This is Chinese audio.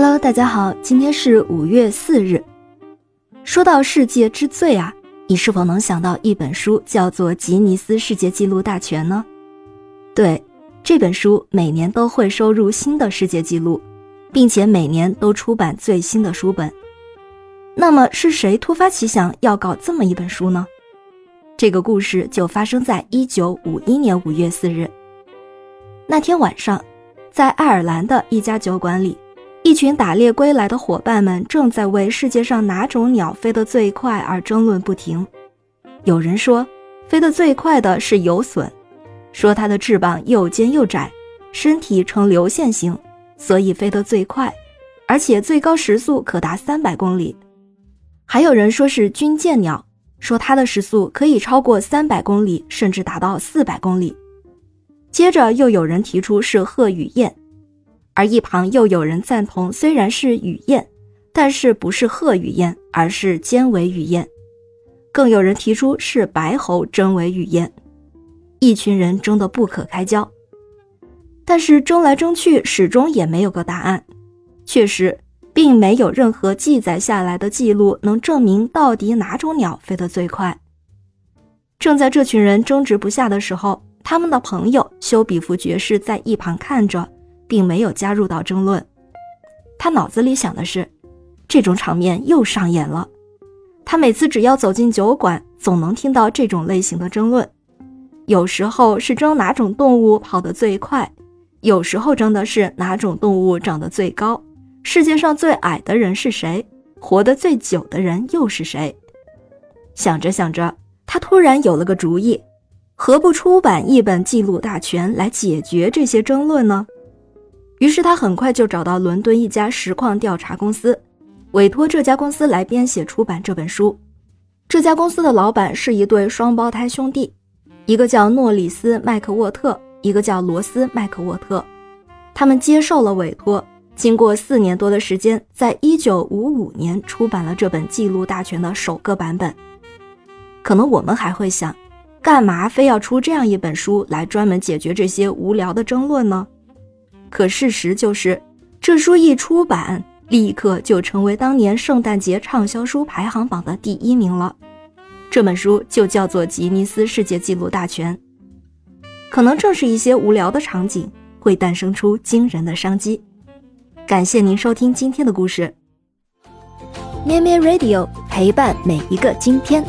Hello，大家好，今天是五月四日。说到世界之最啊，你是否能想到一本书叫做《吉尼斯世界纪录大全》呢？对，这本书每年都会收入新的世界纪录，并且每年都出版最新的书本。那么是谁突发奇想要搞这么一本书呢？这个故事就发生在一九五一年五月四日。那天晚上，在爱尔兰的一家酒馆里。一群打猎归来的伙伴们正在为世界上哪种鸟飞得最快而争论不停。有人说，飞得最快的是游隼，说它的翅膀又尖又窄，身体呈流线型，所以飞得最快，而且最高时速可达三百公里。还有人说是军舰鸟，说它的时速可以超过三百公里，甚至达到四百公里。接着又有人提出是鹤羽雁。而一旁又有人赞同，虽然是雨燕，但是不是鹤雨燕，而是尖尾雨燕。更有人提出是白喉真尾雨燕。一群人争得不可开交，但是争来争去，始终也没有个答案。确实，并没有任何记载下来的记录能证明到底哪种鸟飞得最快。正在这群人争执不下的时候，他们的朋友修比夫爵士在一旁看着。并没有加入到争论，他脑子里想的是，这种场面又上演了。他每次只要走进酒馆，总能听到这种类型的争论。有时候是争哪种动物跑得最快，有时候争的是哪种动物长得最高，世界上最矮的人是谁，活得最久的人又是谁。想着想着，他突然有了个主意：何不出版一本记录大全来解决这些争论呢？于是他很快就找到伦敦一家实况调查公司，委托这家公司来编写出版这本书。这家公司的老板是一对双胞胎兄弟，一个叫诺里斯·麦克沃特，一个叫罗斯·麦克沃特。他们接受了委托，经过四年多的时间，在一九五五年出版了这本记录大全的首个版本。可能我们还会想，干嘛非要出这样一本书来专门解决这些无聊的争论呢？可事实就是，这书一出版，立刻就成为当年圣诞节畅销书排行榜的第一名了。这本书就叫做《吉尼斯世界纪录大全》。可能正是一些无聊的场景，会诞生出惊人的商机。感谢您收听今天的故事，咩咩 Radio 陪伴每一个今天。